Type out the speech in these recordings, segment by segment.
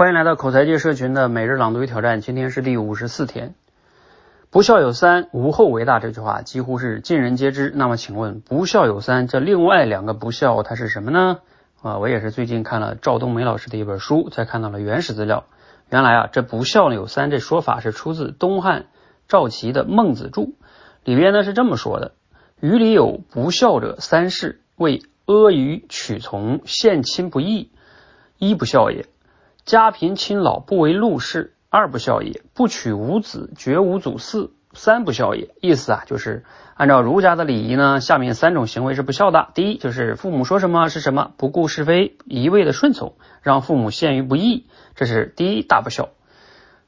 欢迎来到口才界社群的每日朗读与挑战，今天是第五十四天。不孝有三，无后为大这句话几乎是尽人皆知。那么请问，不孝有三，这另外两个不孝它是什么呢？啊，我也是最近看了赵冬梅老师的一本书，才看到了原始资料。原来啊，这不孝有三这说法是出自东汉赵齐的《孟子注》，里边呢是这么说的：于里有不孝者三事，为阿谀取从，献亲不义，一不孝也。家贫亲老不为禄事，二不孝也；不娶无子，绝无祖嗣，三不孝也。意思啊，就是按照儒家的礼仪呢，下面三种行为是不孝的。第一，就是父母说什么是什么，不顾是非，一味的顺从，让父母陷于不义，这是第一大不孝。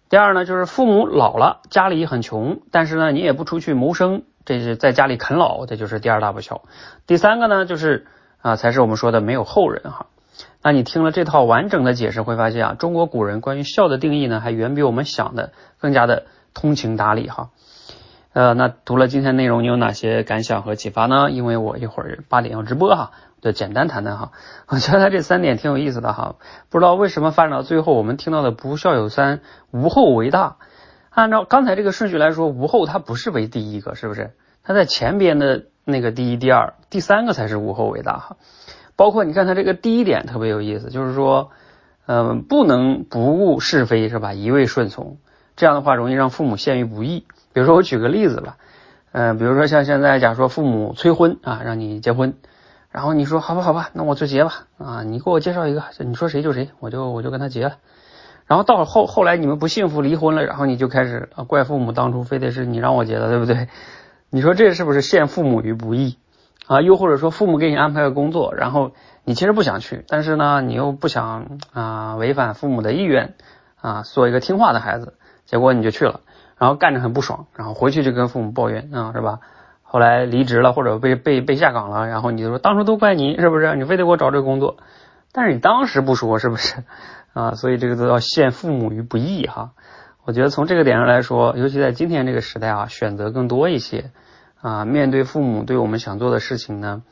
第二呢，就是父母老了，家里很穷，但是呢，你也不出去谋生，这是在家里啃老，这就是第二大不孝。第三个呢，就是啊，才是我们说的没有后人哈。那你听了这套完整的解释，会发现啊，中国古人关于孝的定义呢，还远比我们想的更加的通情达理哈。呃，那读了今天内容，你有哪些感想和启发呢？因为我一会儿八点要直播哈，就简单谈谈哈。我觉得这三点挺有意思的哈。不知道为什么发展到最后，我们听到的不孝有三，无后为大。按照刚才这个顺序来说，无后它不是为第一个，是不是？它在前边的那个第一、第二、第三个才是无后为大哈。包括你看他这个第一点特别有意思，就是说，嗯，不能不顾是非是吧？一味顺从，这样的话容易让父母陷于不义。比如说我举个例子吧，嗯，比如说像现在假如说父母催婚啊，让你结婚，然后你说好吧好吧，那我就结吧啊，你给我介绍一个，你说谁就谁，我就我就跟他结了。然后到后后来你们不幸福离婚了，然后你就开始怪父母当初非得是你让我结的，对不对？你说这是不是陷父母于不义？啊，又或者说父母给你安排个工作，然后你其实不想去，但是呢，你又不想啊违反父母的意愿啊，做一个听话的孩子，结果你就去了，然后干着很不爽，然后回去就跟父母抱怨啊，是吧？后来离职了或者被被被下岗了，然后你就说当初都怪你，是不是？你非得给我找这个工作，但是你当时不说，是不是？啊，所以这个都要陷父母于不义哈。我觉得从这个点上来说，尤其在今天这个时代啊，选择更多一些。啊，面对父母对我们想做的事情呢，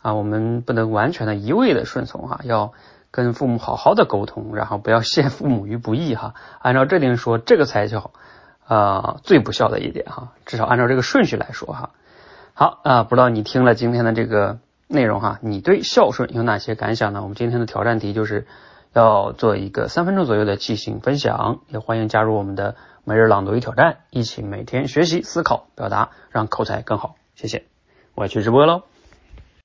啊，我们不能完全的一味的顺从哈，要跟父母好好的沟通，然后不要陷父母于不义哈。按照这点说，这个才叫啊最不孝的一点哈，至少按照这个顺序来说哈。好啊，不知道你听了今天的这个内容哈，你对孝顺有哪些感想呢？我们今天的挑战题就是要做一个三分钟左右的即兴分享，也欢迎加入我们的。每日朗读与挑战，一起每天学习、思考、表达，让口才更好。谢谢，我要去直播喽。